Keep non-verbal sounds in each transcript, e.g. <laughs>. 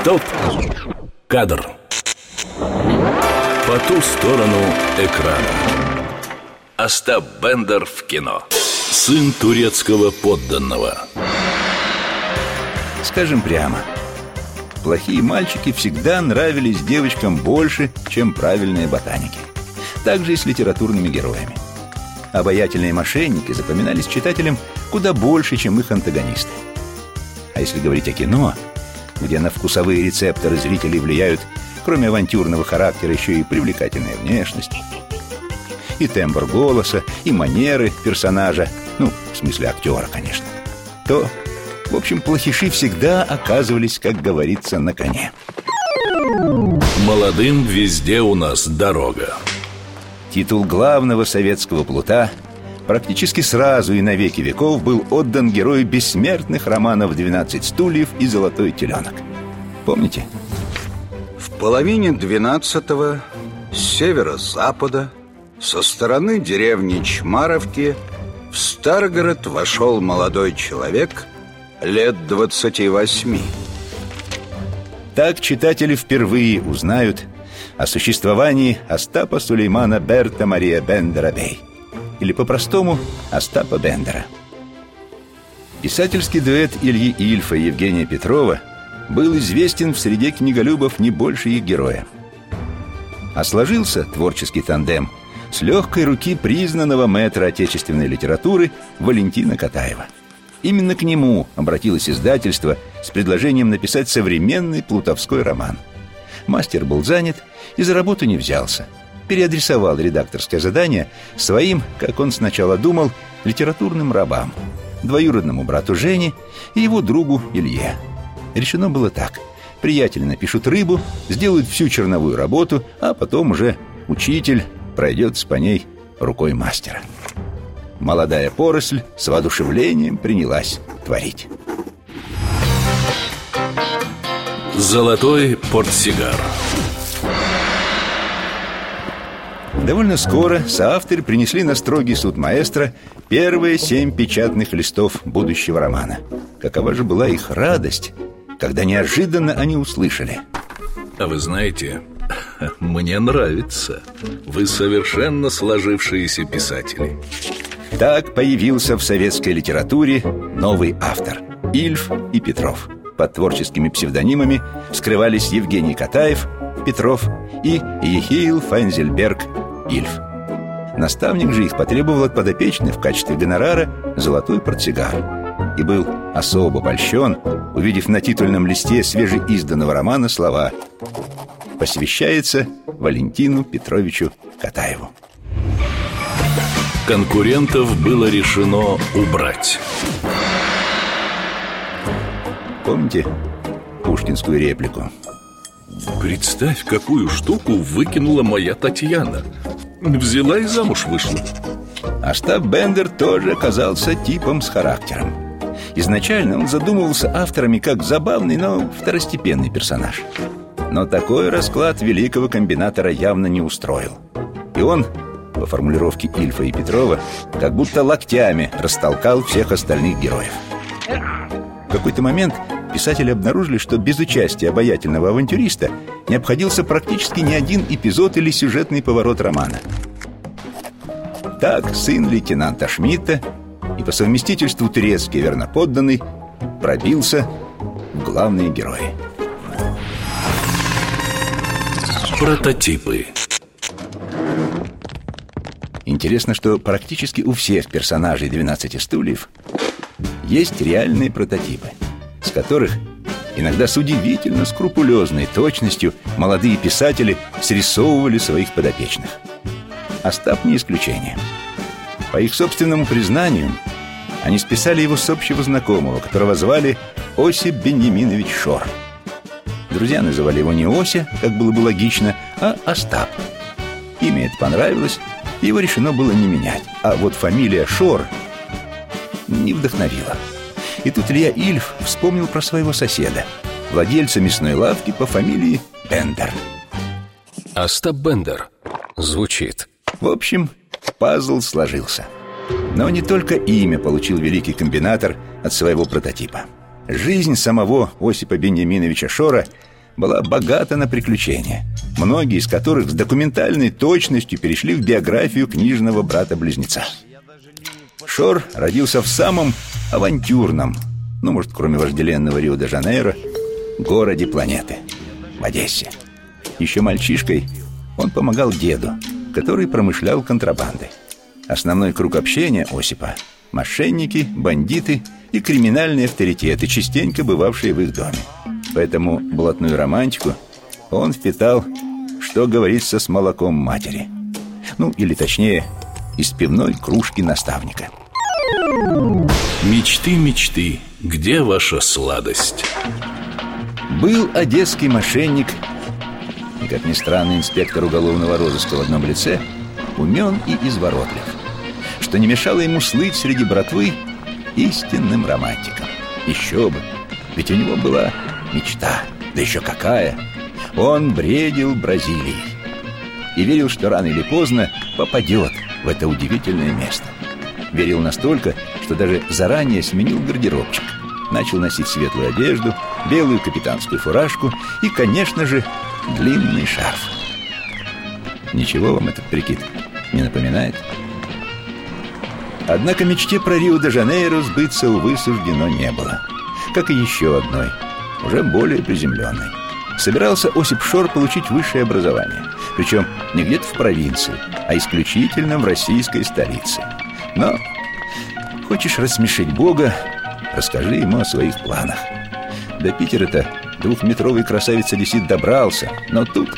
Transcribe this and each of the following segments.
Стоп! Кадр. По ту сторону экрана. Остап Бендер в кино. Сын турецкого подданного. Скажем прямо, плохие мальчики всегда нравились девочкам больше, чем правильные ботаники. Так же и с литературными героями. Обаятельные мошенники запоминались читателям куда больше, чем их антагонисты. А если говорить о кино, где на вкусовые рецепторы зрителей влияют, кроме авантюрного характера, еще и привлекательная внешность, и тембр голоса, и манеры персонажа, ну, в смысле актера, конечно, то, в общем, плохиши всегда оказывались, как говорится, на коне. Молодым везде у нас дорога. Титул главного советского плута практически сразу и на веки веков был отдан герою бессмертных романов «12 стульев» и «Золотой теленок». Помните? В половине двенадцатого с северо-запада со стороны деревни Чмаровки в Старгород вошел молодой человек лет двадцати восьми. Так читатели впервые узнают о существовании Остапа Сулеймана Берта Мария Бендера Бей или по-простому Остапа Бендера. Писательский дуэт Ильи Ильфа и Евгения Петрова был известен в среде книголюбов не больше их героя. А сложился творческий тандем с легкой руки признанного мэтра отечественной литературы Валентина Катаева. Именно к нему обратилось издательство с предложением написать современный плутовской роман. Мастер был занят и за работу не взялся. Переадресовал редакторское задание своим, как он сначала думал, литературным рабам, двоюродному брату Жене и его другу Илье. Решено было так. Приятели напишут рыбу, сделают всю черновую работу, а потом уже учитель пройдется по ней рукой мастера. Молодая поросль с воодушевлением принялась творить. Золотой портсигар. Довольно скоро соавторы принесли на строгий суд маэстро первые семь печатных листов будущего романа. Какова же была их радость, когда неожиданно они услышали. А вы знаете, <laughs> мне нравится. Вы совершенно сложившиеся писатели. Так появился в советской литературе новый автор – Ильф и Петров. Под творческими псевдонимами скрывались Евгений Катаев, Петров и Ехиил Файнзельберг Ильф. Наставник же их потребовал от подопечных в качестве гонорара золотой портсигар и был особо польщен, увидев на титульном листе свежеизданного романа слова «Посвящается Валентину Петровичу Катаеву». Конкурентов было решено убрать. Помните пушкинскую реплику? Представь, какую штуку выкинула моя Татьяна. Взяла и замуж вышла. А штаб Бендер тоже оказался типом с характером. Изначально он задумывался авторами как забавный, но второстепенный персонаж. Но такой расклад великого комбинатора явно не устроил. И он, по формулировке Ильфа и Петрова, как будто локтями растолкал всех остальных героев. В какой-то момент писатели обнаружили, что без участия обаятельного авантюриста не обходился практически ни один эпизод или сюжетный поворот романа. Так сын лейтенанта Шмидта и по совместительству турецкий верноподданный пробился в главные герои. Прототипы. Интересно, что практически у всех персонажей «12 стульев» есть реальные прототипы, с которых иногда с удивительно скрупулезной точностью молодые писатели срисовывали своих подопечных. Остап не исключение. По их собственному признанию, они списали его с общего знакомого, которого звали Осип Беньяминович Шор – Друзья называли его не Ося, как было бы логично, а Остап. Имя это понравилось, его решено было не менять. А вот фамилия Шор не вдохновила. И тут Илья Ильф вспомнил про своего соседа, владельца мясной лавки по фамилии Бендер. Остап Бендер. Звучит. В общем, пазл сложился. Но не только имя получил великий комбинатор от своего прототипа. Жизнь самого Осипа Беньяминовича Шора была богата на приключения, многие из которых с документальной точностью перешли в биографию книжного брата-близнеца. Шор родился в самом авантюрном, ну, может, кроме вожделенного Рио-де-Жанейро, городе планеты, в Одессе. Еще мальчишкой он помогал деду, который промышлял контрабандой. Основной круг общения Осипа – мошенники, бандиты и криминальные авторитеты, частенько бывавшие в их доме. Поэтому блатную романтику он впитал, что говорится, с молоком матери. Ну, или точнее, из пивной кружки наставника. Мечты, мечты, где ваша сладость? Был одесский мошенник, и, как ни странно, инспектор уголовного розыска в одном лице, умен и изворотлив, что не мешало ему слыть среди братвы истинным романтиком. Еще бы, ведь у него была мечта, да еще какая. Он бредил Бразилией и верил, что рано или поздно попадет в это удивительное место. Верил настолько, что даже заранее сменил гардеробчик. Начал носить светлую одежду, белую капитанскую фуражку и, конечно же, длинный шарф. Ничего вам этот прикид не напоминает? Однако мечте про Рио-де-Жанейро сбыться, увы, суждено не было. Как и еще одной – уже более приземленный. Собирался Осип Шор получить высшее образование. Причем не где-то в провинции, а исключительно в российской столице. Но хочешь рассмешить Бога, расскажи ему о своих планах. До Питера-то двухметровый красавец-одессит добрался, но тут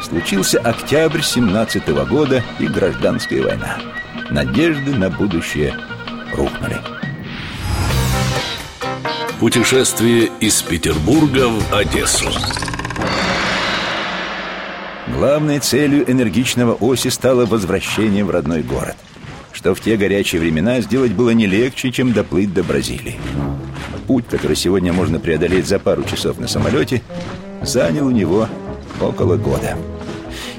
случился октябрь 17 -го года и гражданская война. Надежды на будущее рухнули. Путешествие из Петербурга в Одессу Главной целью энергичного оси стало возвращение в родной город Что в те горячие времена сделать было не легче, чем доплыть до Бразилии. Путь, который сегодня можно преодолеть за пару часов на самолете Занял у него около года.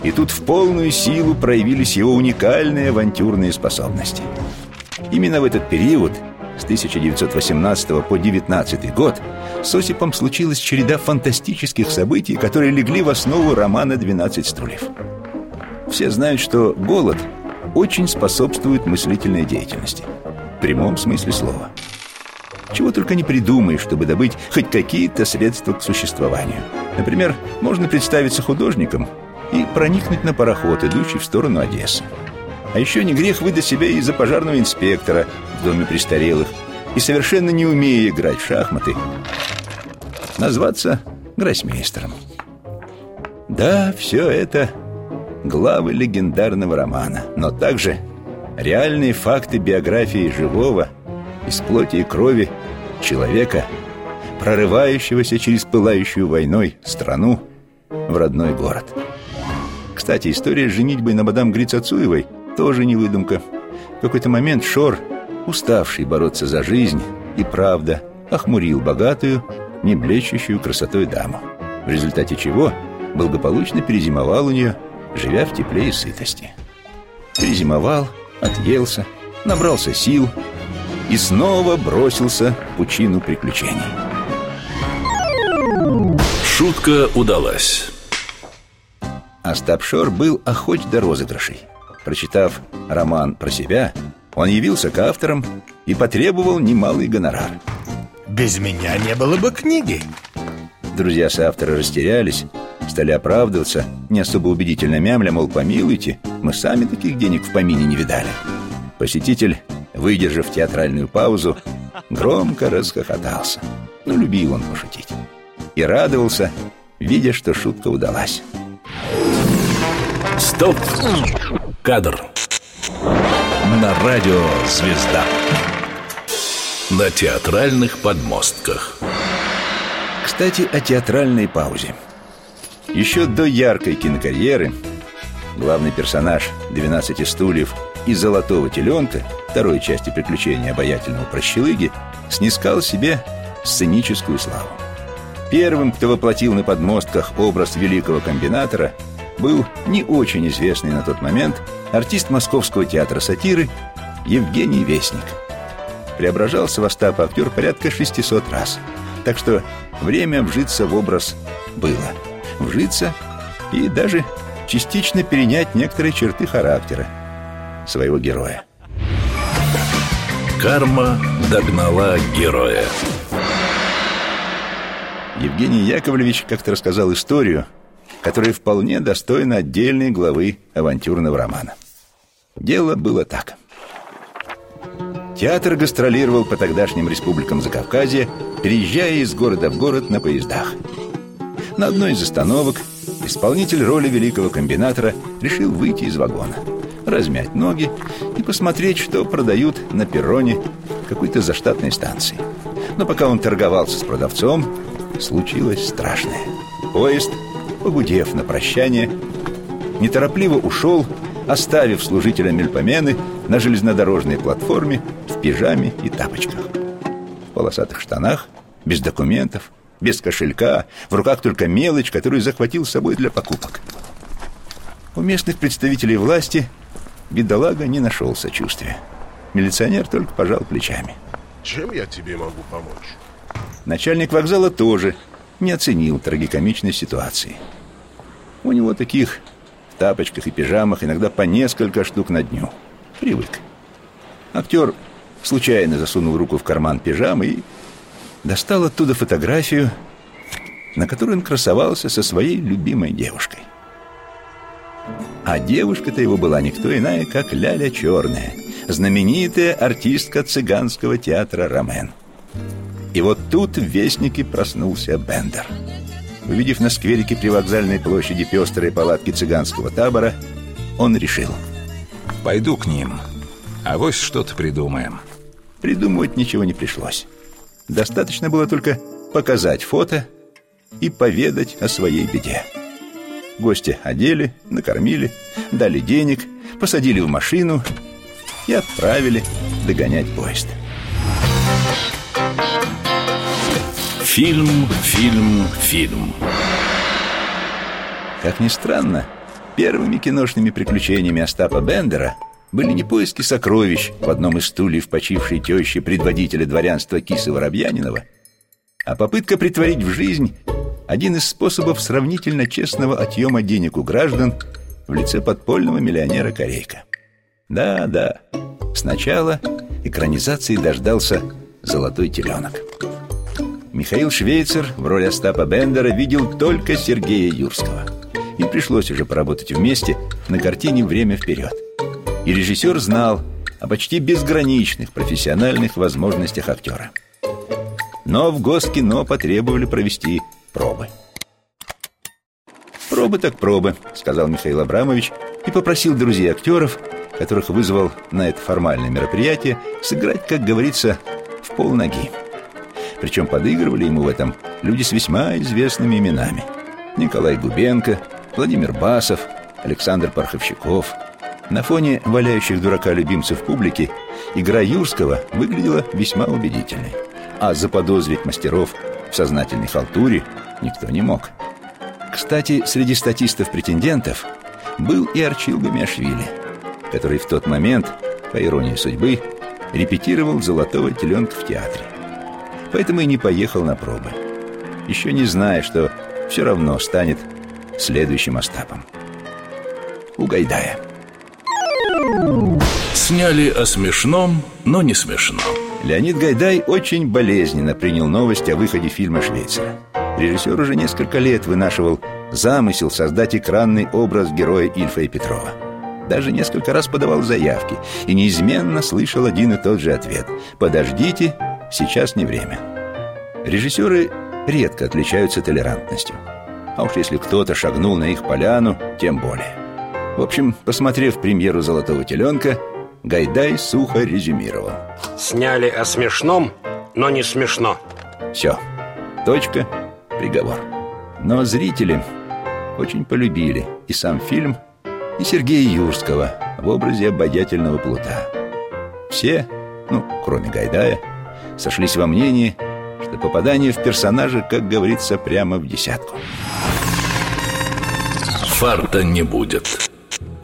И тут в полную силу проявились его уникальные авантюрные способности. Именно в этот период – с 1918 по 19 год с Осипом случилась череда фантастических событий, которые легли в основу романа «12 стульев». Все знают, что голод очень способствует мыслительной деятельности. В прямом смысле слова. Чего только не придумаешь, чтобы добыть хоть какие-то средства к существованию. Например, можно представиться художником и проникнуть на пароход, идущий в сторону Одессы. А еще не грех выдать себя и за пожарного инспектора в доме престарелых и совершенно не умея играть в шахматы, назваться гроссмейстером. Да, все это главы легендарного романа, но также реальные факты биографии живого, из плоти и крови человека, прорывающегося через пылающую войной страну в родной город. Кстати, история с женитьбой на мадам Грицацуевой тоже не выдумка. В какой-то момент Шор, уставший бороться за жизнь, и правда охмурил богатую, не блещущую красотой даму. В результате чего благополучно перезимовал у нее, живя в тепле и сытости. Перезимовал, отъелся, набрался сил и снова бросился в пучину приключений. Шутка удалась. Остап Шор был охоч до розыгрышей. Прочитав роман про себя, он явился к авторам и потребовал немалый гонорар. Без меня не было бы книги. Друзья соавтора растерялись, стали оправдываться, не особо убедительно мямля, мол, помилуйте, мы сами таких денег в помине не видали. Посетитель, выдержав театральную паузу, громко расхохотался. Ну, любил он пошутить. И радовался, видя, что шутка удалась. Стоп! Кадр. На радио «Звезда». На театральных подмостках. Кстати, о театральной паузе. Еще до яркой кинокарьеры главный персонаж «12 стульев» и «Золотого теленка» второй части приключения обаятельного прощелыги снискал себе сценическую славу. Первым, кто воплотил на подмостках образ великого комбинатора – был не очень известный на тот момент артист Московского театра сатиры Евгений Вестник. Преображался в Остапа актер порядка 600 раз, так что время вжиться в образ было вжиться и даже частично перенять некоторые черты характера своего героя. Карма догнала героя. Евгений Яковлевич как-то рассказал историю, которая вполне достойна отдельной главы авантюрного романа. Дело было так. Театр гастролировал по тогдашним республикам Закавказья, переезжая из города в город на поездах. На одной из остановок исполнитель роли великого комбинатора решил выйти из вагона, размять ноги и посмотреть, что продают на перроне какой-то заштатной станции. Но пока он торговался с продавцом, случилось страшное. Поезд, погудев на прощание, неторопливо ушел, оставив служителя Мельпомены на железнодорожной платформе в пижаме и тапочках. В полосатых штанах, без документов, без кошелька, в руках только мелочь, которую захватил с собой для покупок. У местных представителей власти бедолага не нашел сочувствия. Милиционер только пожал плечами. Чем я тебе могу помочь? Начальник вокзала тоже не оценил трагикомичной ситуации. У него таких в тапочках и пижамах иногда по несколько штук на дню. Привык. Актер случайно засунул руку в карман пижамы и достал оттуда фотографию, на которой он красовался со своей любимой девушкой. А девушка-то его была никто иная, как Ляля Черная, знаменитая артистка цыганского театра «Ромен». И вот тут в Вестнике проснулся Бендер. Увидев на скверике при вокзальной площади пестрые палатки цыганского табора, он решил. «Пойду к ним, а вось что-то придумаем». Придумывать ничего не пришлось. Достаточно было только показать фото и поведать о своей беде. Гости одели, накормили, дали денег, посадили в машину и отправили догонять поезд. Фильм, фильм, фильм. Как ни странно, первыми киношными приключениями Остапа Бендера были не поиски сокровищ в одном из стульев почившей тещи предводителя дворянства Кисы Воробьянинова, а попытка притворить в жизнь один из способов сравнительно честного отъема денег у граждан в лице подпольного миллионера Корейка. Да, да, сначала экранизации дождался «Золотой теленок». Михаил Швейцер в роли Остапа Бендера видел только Сергея Юрского. Им пришлось уже поработать вместе на картине «Время вперед». И режиссер знал о почти безграничных профессиональных возможностях актера. Но в Госкино потребовали провести пробы. «Пробы так пробы», — сказал Михаил Абрамович и попросил друзей актеров, которых вызвал на это формальное мероприятие, сыграть, как говорится, в полноги. Причем подыгрывали ему в этом люди с весьма известными именами. Николай Губенко, Владимир Басов, Александр Парховщиков. На фоне валяющих дурака любимцев публики игра Юрского выглядела весьма убедительной. А заподозрить мастеров в сознательной халтуре никто не мог. Кстати, среди статистов-претендентов был и Арчил Гамиашвили, который в тот момент, по иронии судьбы, репетировал «Золотого теленка» в театре поэтому и не поехал на пробы. Еще не зная, что все равно станет следующим Остапом. У Гайдая. Сняли о смешном, но не смешно. Леонид Гайдай очень болезненно принял новость о выходе фильма «Швейцара». Режиссер уже несколько лет вынашивал замысел создать экранный образ героя Ильфа и Петрова. Даже несколько раз подавал заявки и неизменно слышал один и тот же ответ «Подождите, сейчас не время». Режиссеры редко отличаются толерантностью. А уж если кто-то шагнул на их поляну, тем более. В общем, посмотрев премьеру «Золотого теленка», Гайдай сухо резюмировал. Сняли о смешном, но не смешно. Все. Точка. Приговор. Но зрители очень полюбили и сам фильм, и Сергея Юрского в образе обаятельного плута. Все, ну, кроме Гайдая, сошлись во мнении, что попадание в персонажа, как говорится, прямо в десятку. Фарта не будет.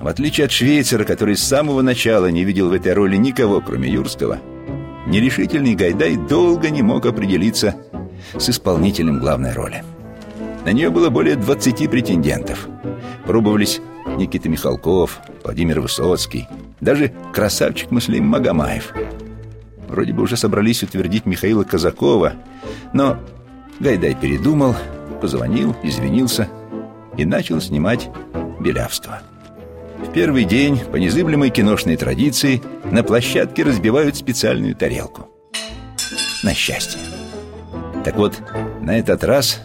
В отличие от Швейцера, который с самого начала не видел в этой роли никого, кроме Юрского, нерешительный Гайдай долго не мог определиться с исполнителем главной роли. На нее было более 20 претендентов. Пробовались Никита Михалков, Владимир Высоцкий, даже красавчик Муслим Магомаев. Вроде бы уже собрались утвердить Михаила Казакова, но Гайдай передумал, позвонил, извинился и начал снимать Белявского. В первый день, по незыблемой киношной традиции, на площадке разбивают специальную тарелку. На счастье. Так вот, на этот раз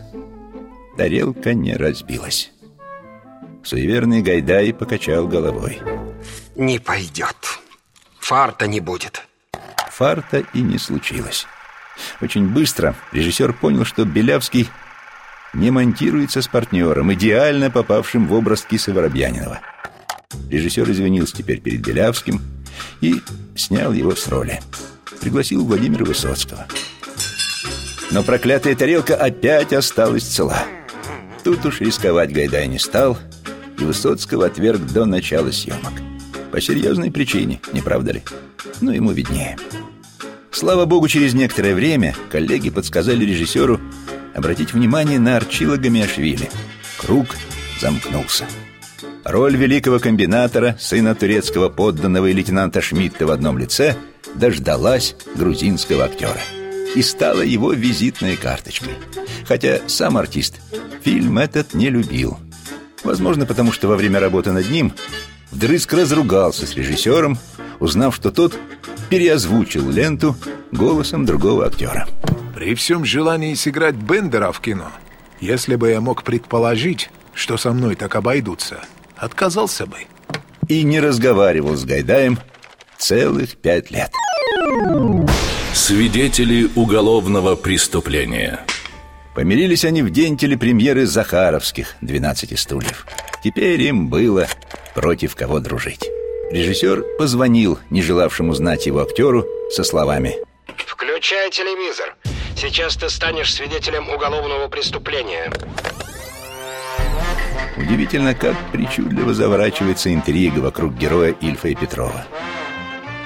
тарелка не разбилась. Суеверный Гайдай покачал головой. Не пойдет. Фарта не будет. Фарта и не случилось. Очень быстро режиссер понял, что Белявский не монтируется с партнером, идеально попавшим в образ Кисы Воробьянинова. Режиссер извинился теперь перед Белявским и снял его с роли. Пригласил Владимира Высоцкого. Но проклятая тарелка опять осталась цела. Тут уж рисковать Гайдай не стал, и Высоцкого отверг до начала съемок. По серьезной причине, не правда ли? Ну, ему виднее. Слава богу, через некоторое время коллеги подсказали режиссеру обратить внимание на Арчила Гамиашвили. Круг замкнулся. Роль великого комбинатора, сына турецкого подданного и лейтенанта Шмидта в одном лице дождалась грузинского актера и стала его визитной карточкой. Хотя сам артист фильм этот не любил. Возможно, потому что во время работы над ним вдрызг разругался с режиссером, узнав, что тот переозвучил ленту голосом другого актера. При всем желании сыграть Бендера в кино, если бы я мог предположить, что со мной так обойдутся, отказался бы. И не разговаривал с Гайдаем целых пять лет. Свидетели уголовного преступления. Помирились они в день телепремьеры Захаровских «12 стульев». Теперь им было против кого дружить. Режиссер позвонил не желавшему знать его актеру со словами Включай телевизор. Сейчас ты станешь свидетелем уголовного преступления. Удивительно, как причудливо заворачивается интрига вокруг героя Ильфа и Петрова.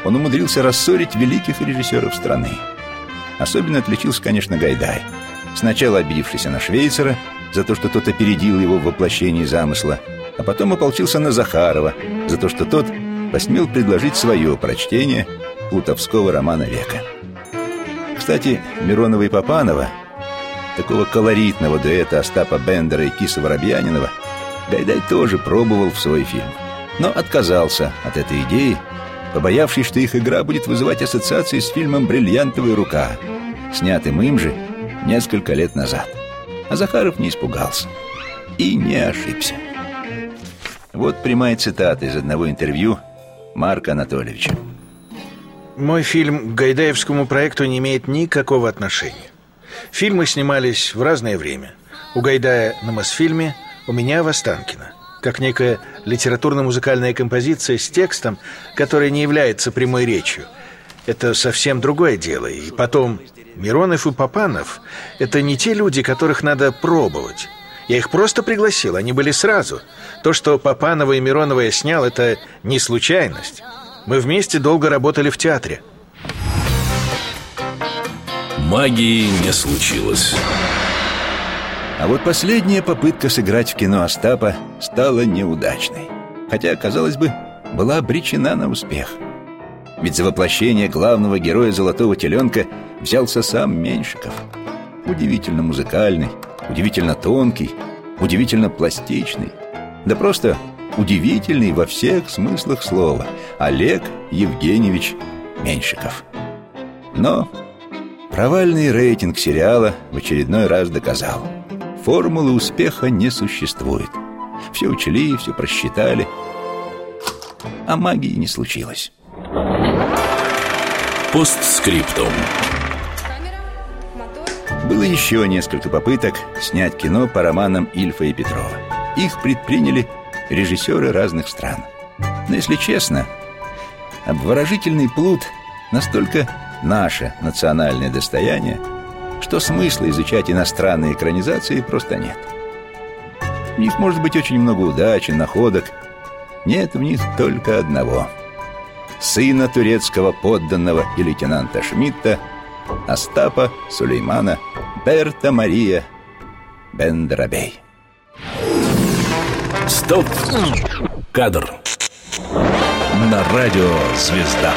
Он умудрился рассорить великих режиссеров страны. Особенно отличился, конечно, Гайдай. Сначала обидевшийся на Швейцера за то, что тот опередил его в воплощении замысла, а потом ополчился на Захарова за то, что тот посмел предложить свое прочтение плутовского романа века. Кстати, Миронова и Попанова, такого колоритного дуэта Остапа Бендера и Киса Воробьянинова, Гайдай тоже пробовал в свой фильм, но отказался от этой идеи, побоявшись, что их игра будет вызывать ассоциации с фильмом «Бриллиантовая рука», снятым им же несколько лет назад. А Захаров не испугался и не ошибся. Вот прямая цитата из одного интервью Марка Анатольевича. Мой фильм к Гайдаевскому проекту не имеет никакого отношения. Фильмы снимались в разное время. У Гайдая на Мосфильме, у меня в Останкино. Как некая литературно-музыкальная композиция с текстом, который не является прямой речью. Это совсем другое дело. И потом, Миронов и Попанов – это не те люди, которых надо пробовать. Я их просто пригласил, они были сразу. То, что Попанова и Миронова я снял, это не случайность. Мы вместе долго работали в театре. Магии не случилось. А вот последняя попытка сыграть в кино Остапа стала неудачной. Хотя, казалось бы, была обречена на успех. Ведь за воплощение главного героя «Золотого теленка» взялся сам Меньшиков. Удивительно музыкальный, удивительно тонкий, удивительно пластичный. Да просто удивительный во всех смыслах слова Олег Евгеньевич Меньшиков. Но провальный рейтинг сериала в очередной раз доказал – Формулы успеха не существует. Все учли, все просчитали, а магии не случилось. Постскриптум. Было еще несколько попыток снять кино по романам Ильфа и Петрова. Их предприняли режиссеры разных стран. Но, если честно, обворожительный плут настолько наше национальное достояние, что смысла изучать иностранные экранизации просто нет. В них может быть очень много удачи, находок. Нет в них только одного. Сына турецкого подданного и лейтенанта Шмидта, Остапа Сулеймана Берта Мария Бендерабей. Стоп! Кадр. На радио «Звезда».